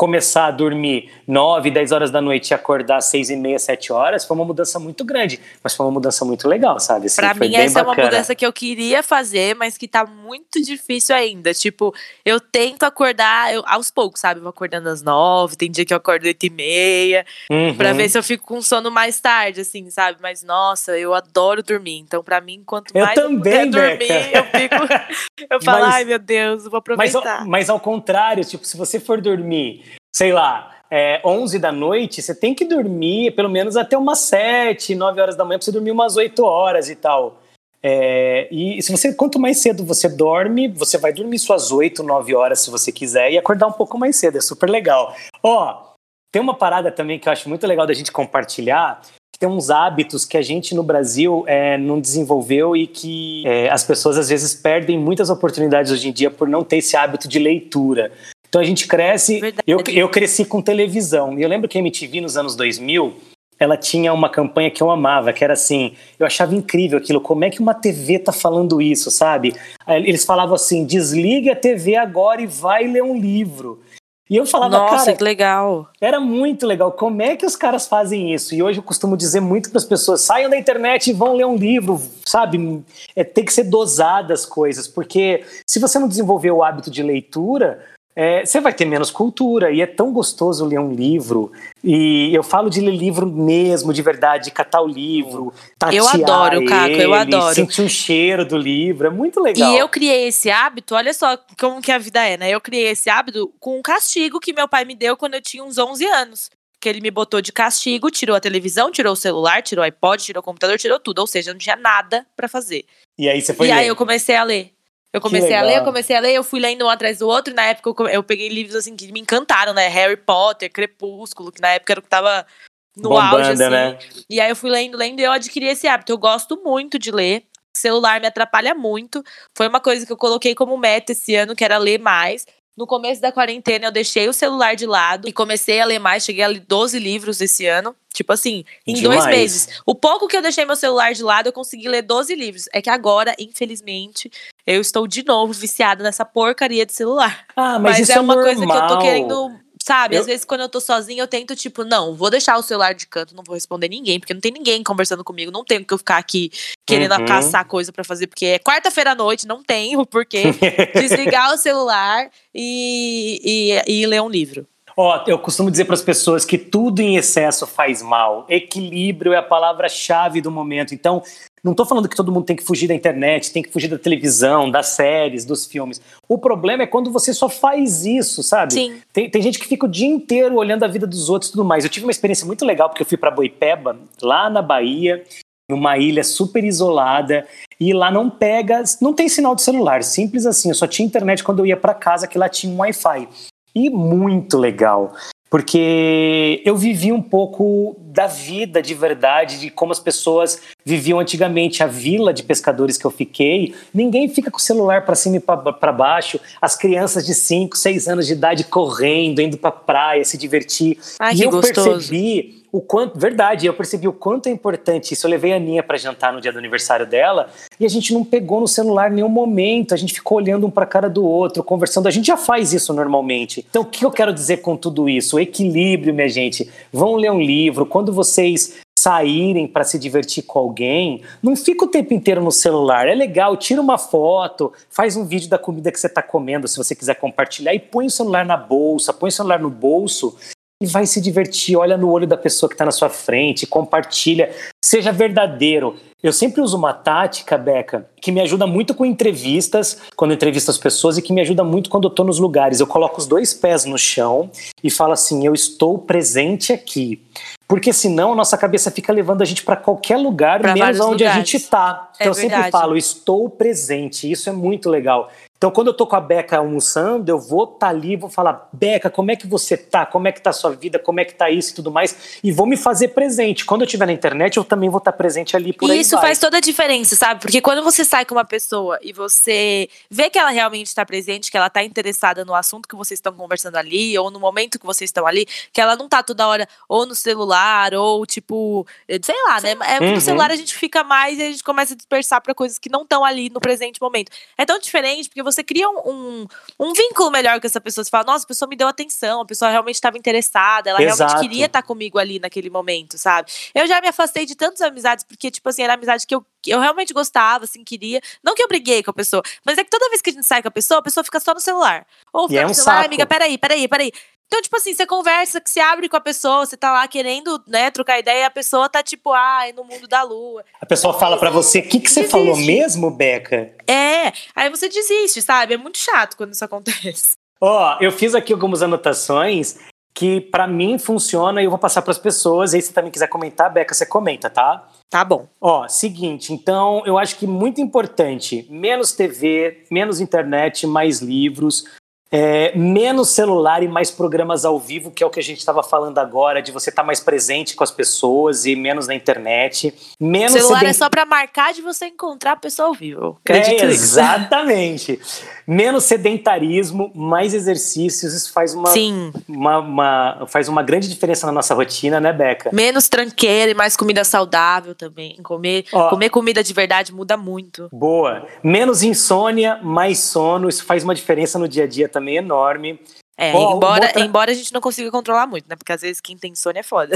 começar a dormir 9, 10 horas da noite e acordar às 6 e meia, 7 horas, foi uma mudança muito grande, mas foi uma mudança muito legal, sabe? Assim, Pra mim, essa é uma bacana. mudança que eu queria fazer, mas que tá muito difícil ainda. Tipo, eu tento acordar eu- aos poucos, sabe? Eu vou acordando às nove, tem dia que eu acordo oito e meia, Uhum. pra ver se eu fico com sono mais tarde, assim, sabe? Mas, nossa, eu adoro dormir. Então, pra mim, quanto Eu mais também, eu puder dormir, Beca. eu fico... <laughs> Eu falo, Mas- ai, meu Deus, eu vou Mas, aproveitar. mas ao contrário, tipo, se você for dormir, sei lá, é, 11 da noite, você tem que dormir pelo menos até umas 7, 9 horas da manhã, pra você dormir umas 8 horas e tal. É, e se você, quanto mais cedo você dorme, você vai dormir suas 8, 9 horas se você quiser e acordar um pouco mais cedo, é super legal. Ó, tem uma parada também que eu acho muito legal da gente compartilhar, que tem uns hábitos que a gente no Brasil é, não desenvolveu e que é, as pessoas às vezes perdem muitas oportunidades hoje em dia por não ter esse hábito de leitura. Então a gente cresce. Verdade. Eu, eu cresci com televisão. E eu lembro que a MTV nos anos 2000 ela tinha uma campanha que eu amava, que era assim, eu achava incrível aquilo, como é que uma TV tá falando isso, sabe? Eles falavam assim, desligue a TV agora e vai ler um livro. E eu falava, Nossa, cara, que legal. era muito legal. Como é que os caras fazem isso? E hoje eu costumo dizer muito para as pessoas: saiam da internet e vão ler um livro, sabe? É, tem que ser dosadas as coisas, porque se você não desenvolver o hábito de leitura, é, você vai ter menos cultura. E é tão gostoso ler um livro. E eu falo de ler livro mesmo, de verdade, de catar o livro, tatear Eu adoro, Caco, eu ele, adoro. Sentir o cheiro do livro. É muito legal. E eu criei esse hábito, olha só como que a vida é, né? Eu criei esse hábito com um castigo que meu pai me deu quando eu tinha uns 11 anos. Que ele me botou de castigo, tirou a televisão, tirou o celular, tirou o iPod, tirou o computador, tirou tudo. Ou seja, eu não tinha nada pra fazer. E aí você foi e aí ler. eu comecei a ler. Eu comecei a ler, eu comecei a ler, eu fui lendo um atrás do outro, e na época eu, eu peguei livros assim que me encantaram, né? Harry Potter, Crepúsculo, que na época era o que tava no Bombando, auge, assim. né? E aí eu fui lendo, lendo, e eu adquiri esse hábito. Eu gosto muito de ler. Celular me atrapalha muito. Foi uma coisa que eu coloquei como meta esse ano, que era ler mais. No começo da quarentena, eu deixei o celular de lado e comecei a ler mais. Cheguei a ler 12 livros esse ano. Tipo assim, em Demais. dois meses. O pouco que eu deixei meu celular de lado, eu consegui ler 12 livros. É que agora, infelizmente, eu estou de novo viciada nessa porcaria de celular. Ah, mas, Mas, isso é uma coisa que eu tô normal. querendo. Sabe, Eu- às vezes quando eu tô sozinha, eu tento, tipo, não, vou deixar o celular de canto, não vou responder ninguém, porque não tem ninguém conversando comigo, não tenho que eu ficar aqui querendo Uhum. caçar coisa pra fazer, porque é quarta-feira à noite, não tenho porquê <laughs> desligar o celular e, e, e ler um livro. Ó, eu costumo dizer para as pessoas que tudo em excesso faz mal. Equilíbrio é a palavra-chave do momento. Então, não estou falando que todo mundo tem que fugir da internet, tem que fugir da televisão, das séries, dos filmes. O problema é quando você só faz isso, sabe? Sim. Tem, tem gente que fica o dia inteiro olhando a vida dos outros e tudo mais. Eu tive uma experiência muito legal porque eu fui para Boipeba, lá na Bahia, numa ilha super isolada, e lá não pega, não tem sinal de celular, simples assim. Eu só tinha internet quando eu ia para casa, que lá tinha um Wi-Fi. E muito legal. porque eu vivi um pouco da vida de verdade, de como as pessoas viviam antigamente. A vila de pescadores que eu fiquei, ninguém fica com o celular para cima e para baixo. As crianças de 5, 6 anos de idade correndo, indo para praia, se divertir. Ai, e eu gostoso. percebi o quanto, verdade, eu percebi o quanto é importante isso. Eu levei a Aninha para jantar no dia do aniversário dela e a gente não pegou no celular em nenhum momento, a gente ficou olhando um para a cara do outro, conversando. A gente já faz isso normalmente. Então, o que eu quero dizer com tudo isso? O equilíbrio, minha gente. Vão ler um livro. Quando vocês saírem para se divertir com alguém, não fica o tempo inteiro no celular. É legal, tira uma foto, faz um vídeo da comida que você está comendo, se você quiser compartilhar, e põe o celular na bolsa, põe o celular no bolso e vai se divertir. Olha no olho da pessoa que está na sua frente, compartilha, seja verdadeiro. Eu sempre uso uma tática, Beca, que me ajuda muito com entrevistas, quando entrevisto as pessoas, e que me ajuda muito quando eu estou nos lugares. Eu coloco os dois pés no chão e falo assim: eu estou presente aqui. Porque senão a nossa cabeça fica levando a gente para qualquer lugar, Pra menos onde a lugares. gente está. Então É eu sempre verdade. falo: estou presente. Isso é muito legal. Então, quando eu tô com a Beca almoçando, eu vou estar ali, vou falar, Beca, como é que você tá? Como é que tá a sua vida? Como é que tá isso e tudo mais? E vou me fazer presente. Quando eu estiver na internet, eu também vou estar presente ali por E isso vai. faz toda a diferença, sabe? Porque quando você sai com uma pessoa e você vê que ela realmente está presente, que ela está interessada no assunto que vocês estão conversando ali, ou no momento que vocês estão ali, que ela não tá toda hora ou no celular, ou tipo, eh, sei lá, né? É, Uhum. No celular a gente fica mais e a gente começa a dispersar para coisas que não estão ali no presente momento. É tão diferente porque você cria um, um, um vínculo melhor com essa pessoa. Você fala, nossa, a pessoa me deu atenção, a pessoa realmente estava interessada, ela Exato. realmente queria estar comigo ali naquele momento, sabe? Eu já me afastei de tantas amizades, porque, tipo assim, era amizade que eu, que eu realmente gostava, assim, queria. Não que eu briguei com a pessoa, mas é que toda vez que a gente sai com a pessoa, a pessoa fica só no celular. Ou fica é no um celular, saco. amiga, peraí, peraí, peraí. Então, tipo assim, você conversa, que se abre com a pessoa, você tá lá querendo, né, trocar ideia, e a pessoa tá tipo, ai, no mundo da lua. A pessoa fala pra você, o que, que você Desiste. falou mesmo, Beca? É, aí você desiste, sabe? É muito chato quando isso acontece. Ó, eu fiz aqui algumas anotações que pra mim funciona e eu vou passar pras pessoas. E aí, se você também quiser comentar, Beca, você comenta, tá? Tá bom. Ó, seguinte, então eu acho que muito importante, menos TV, menos internet, mais livros, é, menos celular e mais programas ao vivo, que é o que a gente estava falando agora, de você estar mais presente com as pessoas e menos na internet. O Menos celular seden- é só pra marcar de você encontrar a pessoa ao vivo. É, exatamente. Menos sedentarismo, mais exercícios, isso faz uma, Sim. uma, uma- faz uma grande diferença na nossa rotina, né, Beca? Menos tranqueira e mais comida saudável também. Comer, Ó. comer comida de verdade muda muito. Boa. Menos insônia, mais sono, isso faz uma diferença no dia a dia também enorme. É, Ó, embora, outra- embora a gente não consiga controlar muito, né? Porque às vezes quem tem insônia é foda.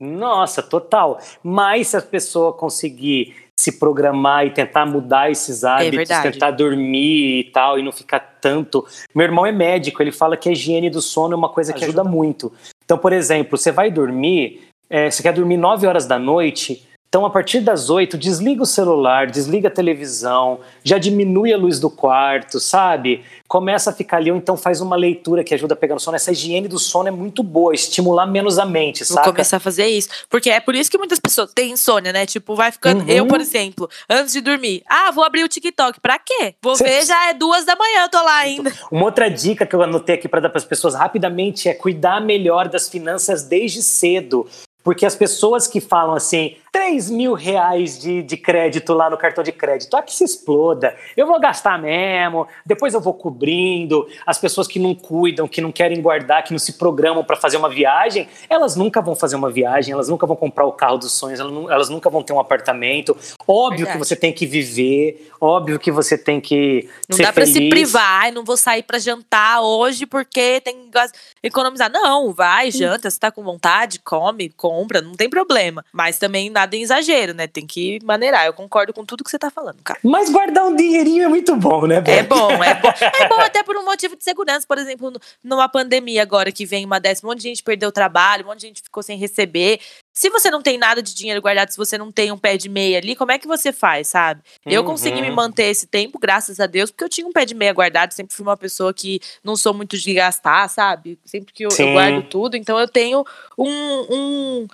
Nossa, total. Mas se a pessoa conseguir se programar e tentar mudar esses hábitos, verdade. tentar dormir e tal, e não ficar tanto. Meu irmão é médico, ele fala que a higiene do sono é uma coisa que ajuda, muito. Então, por exemplo, você vai dormir, é, você quer dormir 9 horas da noite. Então, a partir das 8, desliga o celular, desliga a televisão, já diminui a luz do quarto, sabe? Começa a ficar ali, ou então faz uma leitura que ajuda a pegar no sono. Essa higiene do sono é muito boa, estimular menos a mente, Vou saca? começar a fazer isso. Porque é por isso que muitas pessoas têm insônia, né? Tipo, vai ficando. Uhum. Eu, por exemplo, antes de dormir. Ah, vou abrir o TikTok. Pra quê? Vou Cê- ver, já é duas da manhã, eu tô lá ainda. Uma outra dica que eu anotei aqui para dar para as pessoas rapidamente é cuidar melhor das finanças desde cedo. Porque as pessoas que falam assim, 3 mil reais de, de crédito lá no cartão de crédito, ah, que se exploda, eu vou gastar mesmo, depois eu vou cobrindo. As pessoas que não cuidam, que não querem guardar, que não se programam para fazer uma viagem, elas nunca vão fazer uma viagem, elas nunca vão comprar o carro dos sonhos, elas, elas nunca vão ter um apartamento. Óbvio Verdade. que você tem que viver, óbvio que você tem que Não dá pra se privar. Não vou sair pra jantar hoje porque tem que economizar. Não, vai, janta. Se tá com vontade, come, compra, não tem problema. Mas também nada em exagero, né? Tem que maneirar. Eu concordo com tudo que você tá falando, cara. Mas guardar um dinheirinho é muito bom, né, É bom, é bom. É bom até por um motivo de segurança. Por exemplo, numa pandemia agora que vem uma décima, um monte de gente perdeu o trabalho, um monte de gente ficou sem receber. Se você não tem nada de dinheiro guardado, se você não tem um pé de meia ali, como é que você faz, sabe? Eu Uhum. consegui me manter esse tempo, graças a Deus, porque eu tinha um pé de meia guardado. Sempre fui uma pessoa que não sou muito de gastar, sabe? Sempre que eu, eu guardo tudo. Então eu tenho um, um,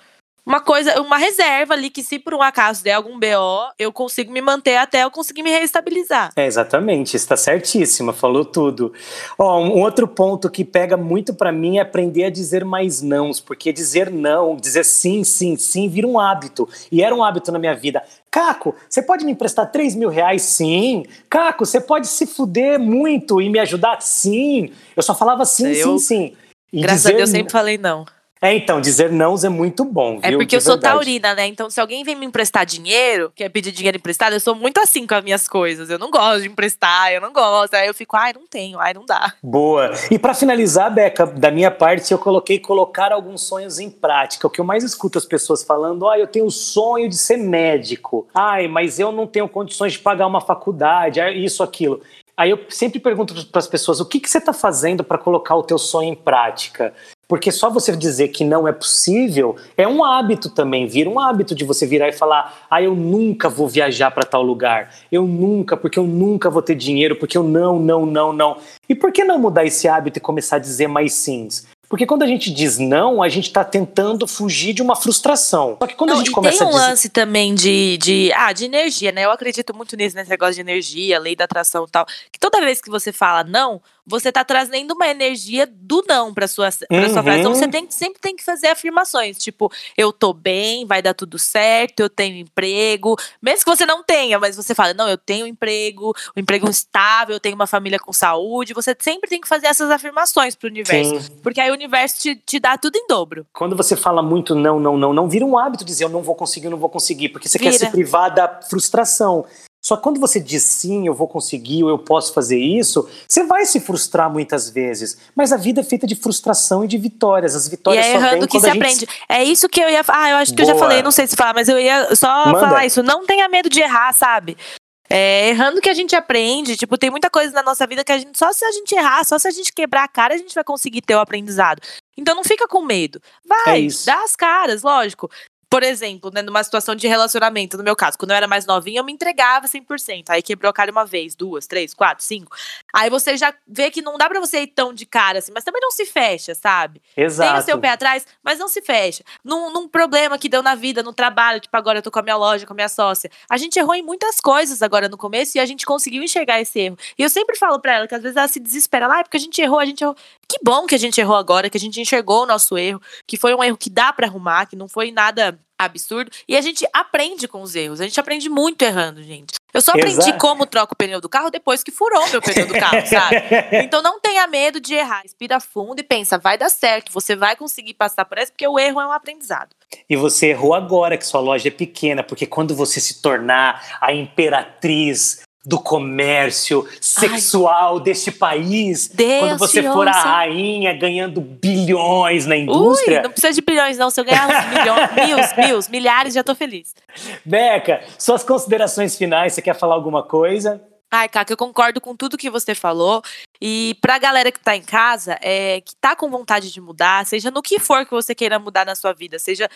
uma coisa, uma reserva ali que se por um acaso der algum BO, eu consigo me manter até eu conseguir me reestabilizar. É, exatamente, está certíssima, falou tudo. Ó, um outro ponto que pega muito para mim é aprender a dizer mais nãos, porque dizer não, dizer sim, sim, sim, vira um hábito. E era um hábito na minha vida. Caco, você pode me emprestar 3 mil reais? Sim. Caco, você pode se fuder muito e me ajudar? Sim. Eu só falava sim, eu, sim, sim. E graças a Deus sempre falei não. É, então, dizer não é muito bom, é viu? É porque De eu sou verdade. taurina, né? Então, se alguém vem me emprestar dinheiro, quer pedir dinheiro emprestado, eu sou muito assim com as minhas coisas. Eu não gosto de emprestar, eu não gosto. Aí eu fico, ai, não tenho, ai, não dá. Boa. E para finalizar, Beca, da minha parte, eu coloquei colocar alguns sonhos em prática. O que eu mais escuto as pessoas falando, ah, eu tenho o sonho de ser médico. Ai, mas eu não tenho condições de pagar uma faculdade, isso, aquilo. Aí eu sempre pergunto para as pessoas, o que, que você está fazendo para colocar o teu sonho em prática? Porque só você dizer que não é possível é um hábito também, vira um hábito de você virar e falar: ah, eu nunca vou viajar para tal lugar, eu nunca, porque eu nunca vou ter dinheiro, porque eu não, não, não, não. E por que não mudar esse hábito e começar a dizer mais sims? Porque quando a gente diz não, a gente está tentando fugir de uma frustração. Só que quando não, a gente começa tem um a dizer... lance também de, de, ah, de energia, né? Eu acredito muito nisso, nesse negócio de energia, lei da atração e tal. Que toda vez que você fala não, você tá trazendo uma energia do não para sua, pra uhum. sua frase. Então você uhum. tem, sempre tem que fazer afirmações, tipo, eu tô bem, vai dar tudo certo, eu tenho emprego. Mesmo que você não tenha, mas você fala, não, eu tenho emprego, um emprego estável, eu tenho uma família com saúde. Você sempre tem que fazer essas afirmações pro universo. Sim. Porque aí o universo te, te dá tudo em dobro. Quando você fala muito não, não, não, não, vira um hábito dizer eu não vou conseguir, eu não vou conseguir, porque você vira. quer se privar da frustração. Só que quando você diz sim, eu vou conseguir, ou eu posso fazer isso, você vai se frustrar muitas vezes. Mas a vida é feita de frustração e de vitórias. As vitórias e é errando que se gente... aprende. É isso que eu ia. Ah, eu acho que Boa. eu já falei, não sei se falar, mas eu ia só Manda. falar isso. Não tenha medo de errar, sabe? É errando que a gente aprende. Tipo, tem muita coisa na nossa vida que a gente. Só se a gente errar, só se a gente quebrar a cara, a gente vai conseguir ter o aprendizado. Então não fica com medo. Vai, é dá as caras, lógico por exemplo, né, numa situação de relacionamento, no meu caso, quando eu era mais novinha, eu me entregava 100%. Aí quebrou a cara uma vez, duas, três, quatro, cinco. Aí você já vê que não dá pra você ir tão de cara assim, mas também não se fecha, sabe? Exato. Tem o seu pé atrás, mas não se fecha. Num, num problema que deu na vida, no trabalho, tipo, agora eu tô com a minha loja, com a minha sócia. A gente errou em muitas coisas agora no começo e a gente conseguiu enxergar esse erro. E eu sempre falo pra ela que às vezes ela se desespera lá, ah, é porque a gente errou, a gente errou. Que bom que a gente errou agora, que a gente enxergou o nosso erro, que foi um erro que dá para arrumar, que não foi nada absurdo. E a gente aprende com os erros. A gente aprende muito errando, gente. Eu só aprendi Exato. como troco o pneu do carro depois que furou meu pneu do carro, sabe? <laughs> Então não tenha medo de errar. Respira fundo e pensa, vai dar certo. Você vai conseguir passar por essa, porque o erro é um aprendizado. E você errou agora que sua loja é pequena, porque quando você se tornar a imperatriz do comércio sexual Ai. deste país. Deus quando você for a rainha ganhando bilhões na indústria. Ui, não precisa de bilhões, não. Se eu ganhar uns milhões, <laughs> mil, mil, milhares, já tô feliz. Beca, suas considerações finais, você quer falar alguma coisa? Ai, Caca, eu concordo com tudo que você falou. E pra galera que tá em casa, é, que tá com vontade de mudar, seja no que for que você queira mudar na sua vida, seja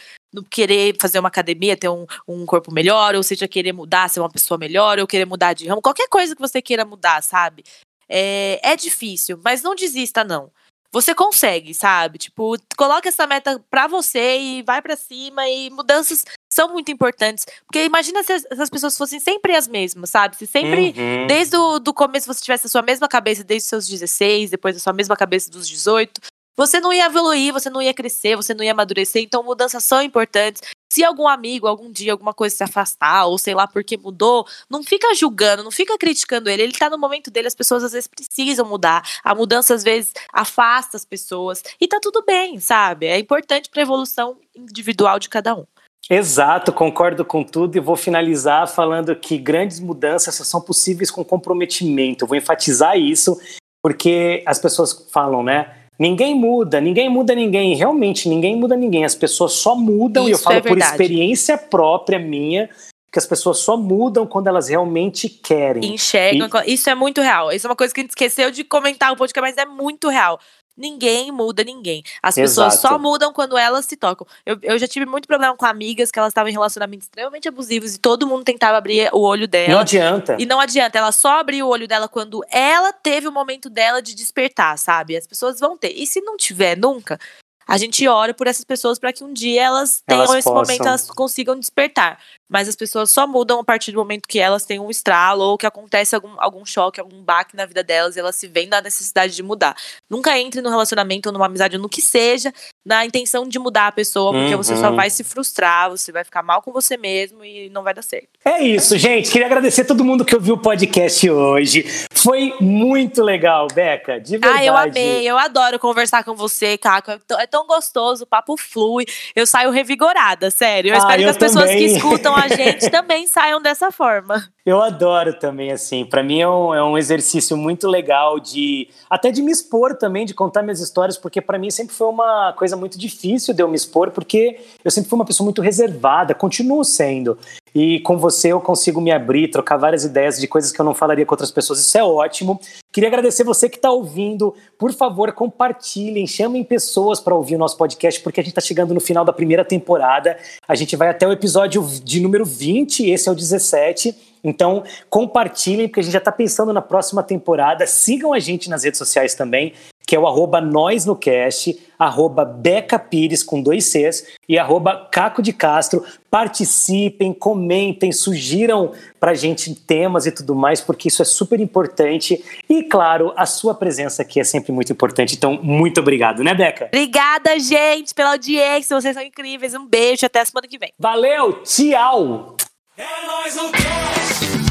querer fazer uma academia, ter um, um corpo melhor, ou seja, querer mudar, ser uma pessoa melhor, ou querer mudar de ramo, qualquer coisa que você queira mudar, sabe? É, é difícil, mas não desista, não você consegue, sabe? Tipo, coloca essa meta pra você e vai para cima e mudanças são muito importantes. Porque imagina se as, pessoas fossem sempre as mesmas, sabe? Se sempre, uhum. desde o do começo, você tivesse a sua mesma cabeça desde os seus 16, depois a sua mesma cabeça dos 18, você não ia evoluir, você não ia crescer, você não ia amadurecer. Então, mudanças são importantes. Se algum amigo, algum dia, alguma coisa se afastar, ou sei lá porque mudou, não fica julgando, não fica criticando ele. Ele tá no momento dele, as pessoas às vezes precisam mudar. A mudança, às vezes, afasta as pessoas. E tá tudo bem, sabe? É importante pra evolução individual de cada um. Exato, concordo com tudo e vou finalizar falando que grandes mudanças são possíveis com comprometimento. Vou enfatizar isso porque as pessoas falam, né? Ninguém muda, ninguém muda ninguém. Realmente, ninguém muda ninguém. As pessoas só mudam, Isso e eu falo é por experiência própria minha, que as pessoas só mudam quando elas realmente querem. Enxergam. E... Isso é muito real. Isso é uma coisa que a gente esqueceu de comentar um podcast, mas é muito real. Ninguém muda ninguém. As pessoas Exato. só mudam quando elas se tocam. Eu, eu já tive muito problema com amigas que elas estavam em relacionamentos extremamente abusivos e todo mundo tentava abrir o olho dela. Não adianta. E não adianta. Ela só abriu o olho dela quando ela teve o momento dela de despertar, sabe? As pessoas vão ter. E se não tiver nunca, a gente ora por essas pessoas para que um dia elas tenham Elas esse possam. momento, elas consigam despertar. Mas as pessoas só mudam a partir do momento que elas têm um estralo ou que acontece algum, algum choque, algum baque na vida delas e elas se veem na necessidade de mudar. Nunca entre no relacionamento ou numa amizade ou no que seja na intenção de mudar a pessoa, porque você só Uhum. vai se frustrar, você vai ficar mal com você mesmo e não vai dar certo. É isso, gente. Queria agradecer a todo mundo que ouviu o podcast hoje. Foi muito legal, Beca. De verdade. Ah, eu amei, eu adoro conversar com você, Caco. É tão, é tão gostoso, o papo flui. Eu saio revigorada, sério. Eu Ah, espero que eu as pessoas que também. escutam a <laughs> gente também saiam dessa forma. Eu adoro também, assim. Pra mim é um, é um exercício muito legal de. Até de me expor também, de contar minhas histórias, porque pra mim sempre foi uma coisa muito difícil de eu me expor, porque eu sempre fui uma pessoa muito reservada, continuo sendo. E com você eu consigo me abrir, trocar várias ideias de coisas que eu não falaria com outras pessoas. Isso é ótimo. Queria agradecer você que está ouvindo. Por favor, compartilhem, chamem pessoas para ouvir o nosso podcast, porque a gente está chegando no final da primeira temporada. A gente vai até o episódio de número 20, esse é o 17. Então, compartilhem, porque a gente já está pensando na próxima temporada. Sigam a gente nas redes sociais também, que é o arroba nós no cast, arroba Beca Pires com dois Cs e arroba Caco de Castro. Participem, comentem, sugiram pra gente temas e tudo mais, porque isso é super importante. E, claro, a sua presença aqui é sempre muito importante. Então, muito obrigado, né, Beca? Obrigada, gente, pela audiência. Vocês são incríveis. Um beijo até a semana que vem. Valeu, tchau! É nóis no cast,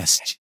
é